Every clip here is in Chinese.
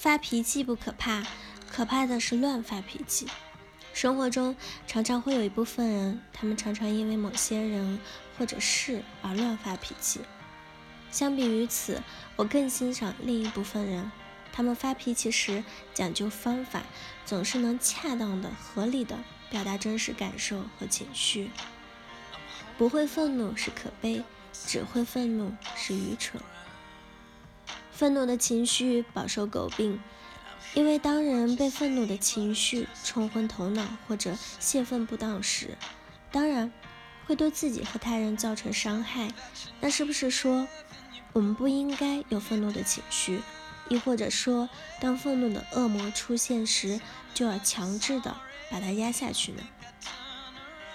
发脾气不可怕，可怕的是乱发脾气。生活中常常会有一部分人，他们常常因为某些人或者事而乱发脾气。相比于此，我更欣赏另一部分人，他们发脾气时讲究方法，总是能恰当的、合理的表达真实感受和情绪。不会愤怒是可悲，只会愤怒是愚蠢。愤怒的情绪饱受诟病。因为当人被愤怒的情绪冲昏头脑或者泄愤不当时，当然会对自己和他人造成伤害。那是不是说我们不应该有愤怒的情绪？亦或者说，当愤怒的恶魔出现时，就要强制的把它压下去呢？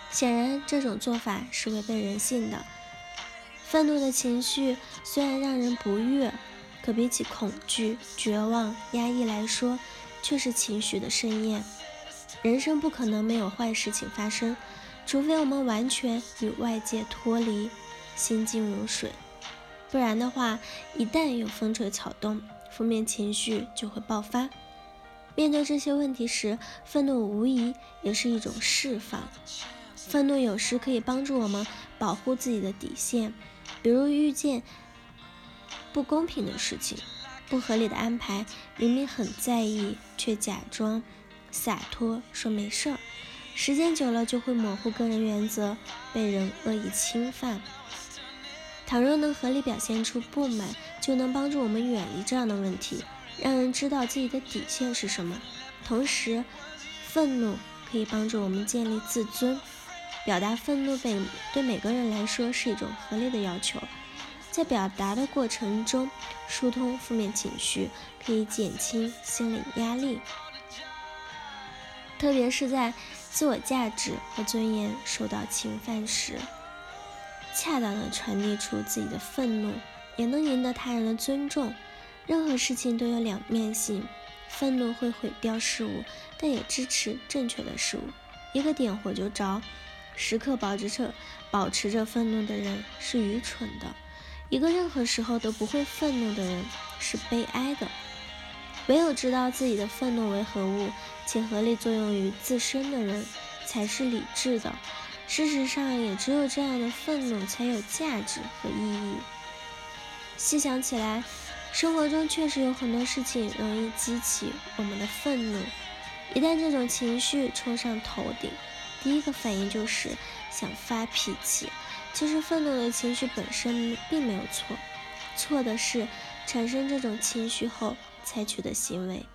显然，这种做法是违背人性的。愤怒的情绪虽然让人不悦。可比起恐惧、绝望、压抑来说，却是情绪的盛宴。人生不可能没有坏事情发生，除非我们完全与外界脱离，心静如水。不然的话，一旦有风吹草动，负面情绪就会爆发。面对这些问题时，愤怒无疑也是一种释放。愤怒有时可以帮助我们保护自己的底线，比如遇见。不公平的事情，不合理的安排，明明很在意，却假装洒脱说没事儿。时间久了就会模糊个人原则，被人恶意侵犯。倘若能合理表现出不满，就能帮助我们远离这样的问题，让人知道自己的底线是什么。同时，愤怒可以帮助我们建立自尊。表达愤怒被对每个人来说是一种合理的要求。在表达的过程中，疏通负面情绪可以减轻心理压力，特别是在自我价值和尊严受到侵犯时，恰当的传递出自己的愤怒，也能赢得他人的尊重。任何事情都有两面性，愤怒会毁掉事物，但也支持正确的事物。一个点火就着，时刻保持着保持着愤怒的人是愚蠢的。一个任何时候都不会愤怒的人是悲哀的。唯有知道自己的愤怒为何物，且合理作用于自身的人，才是理智的。事实上，也只有这样的愤怒才有价值和意义。细想起来，生活中确实有很多事情容易激起我们的愤怒。一旦这种情绪冲上头顶，第一个反应就是想发脾气。其实愤怒的情绪本身并没有错，错的是产生这种情绪后采取的行为。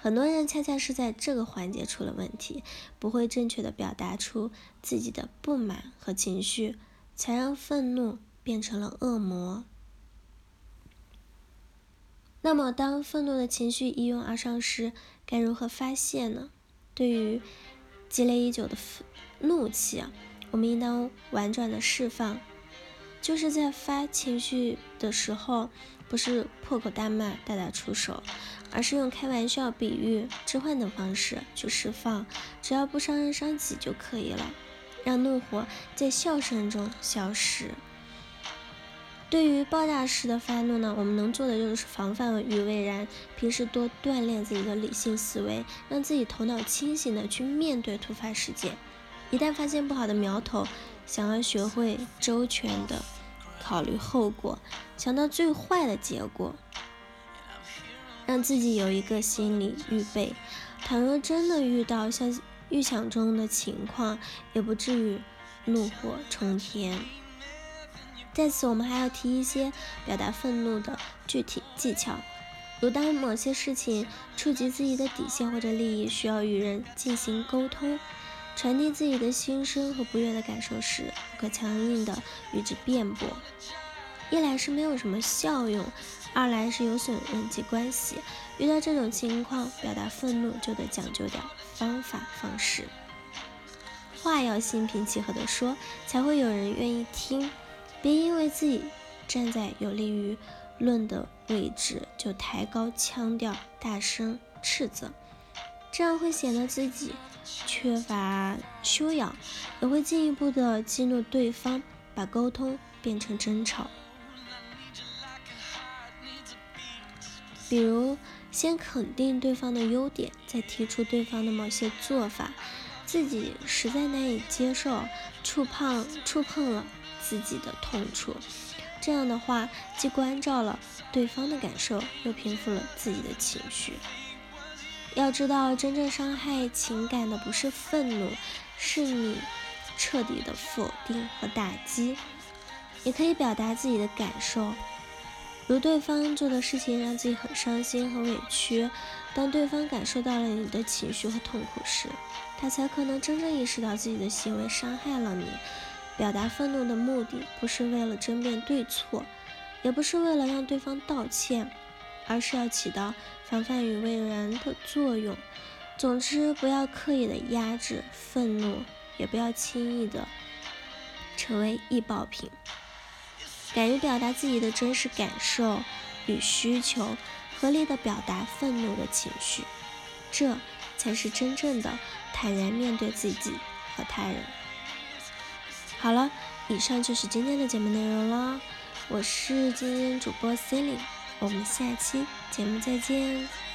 很多人恰恰是在这个环节出了问题，不会正确的表达出自己的不满和情绪，才让愤怒变成了恶魔。那么，当愤怒的情绪一拥而上时，该如何发泄呢？对于积累已久的怒气啊。我们应当婉转的释放，就是在发情绪的时候，不是破口大骂、大打出手，而是用开玩笑、比喻、置换等方式去释放，只要不伤人伤己就可以了，让怒火在笑声中消失。对于爆炸式的发怒呢，我们能做的就是防范于未然，平时多锻炼自己的理性思维，让自己头脑清醒的去面对突发事件。一旦发现不好的苗头，想要学会周全的考虑后果，想到最坏的结果，让自己有一个心理预备。倘若真的遇到像预想中的情况，也不至于怒火冲天。在此，我们还要提一些表达愤怒的具体技巧，如当某些事情触及自己的底线或者利益，需要与人进行沟通。传递自己的心声和不悦的感受时，不可强硬的与之辩驳，一来是没有什么效用，二来是有损人际关系。遇到这种情况，表达愤怒就得讲究点方法方式，话要心平气和的说，才会有人愿意听。别因为自己站在有利于论的位置，就抬高腔调，大声斥责，这样会显得自己。缺乏修养，也会进一步的激怒对方，把沟通变成争吵。比如先肯定对方的优点，再提出对方的某些做法，自己实在难以接受，触碰触碰了自己的痛处。这样的话，既关照了对方的感受，又平复了自己的情绪。要知道，真正伤害情感的不是愤怒，是你彻底的否定和打击。也可以表达自己的感受，如对方做的事情让自己很伤心、很委屈。当对方感受到了你的情绪和痛苦时，他才可能真正意识到自己的行为伤害了你。表达愤怒的目的不是为了争辩对错，也不是为了让对方道歉，而是要起到防范于未然的作用。总之，不要刻意的压制愤怒，也不要轻易的成为易爆品。敢于表达自己的真实感受与需求，合理的表达愤怒的情绪，这才是真正的坦然面对自己和他人。好了，以上就是今天的节目内容了。我是今天主播 c e l i n e 我们下期节目再见。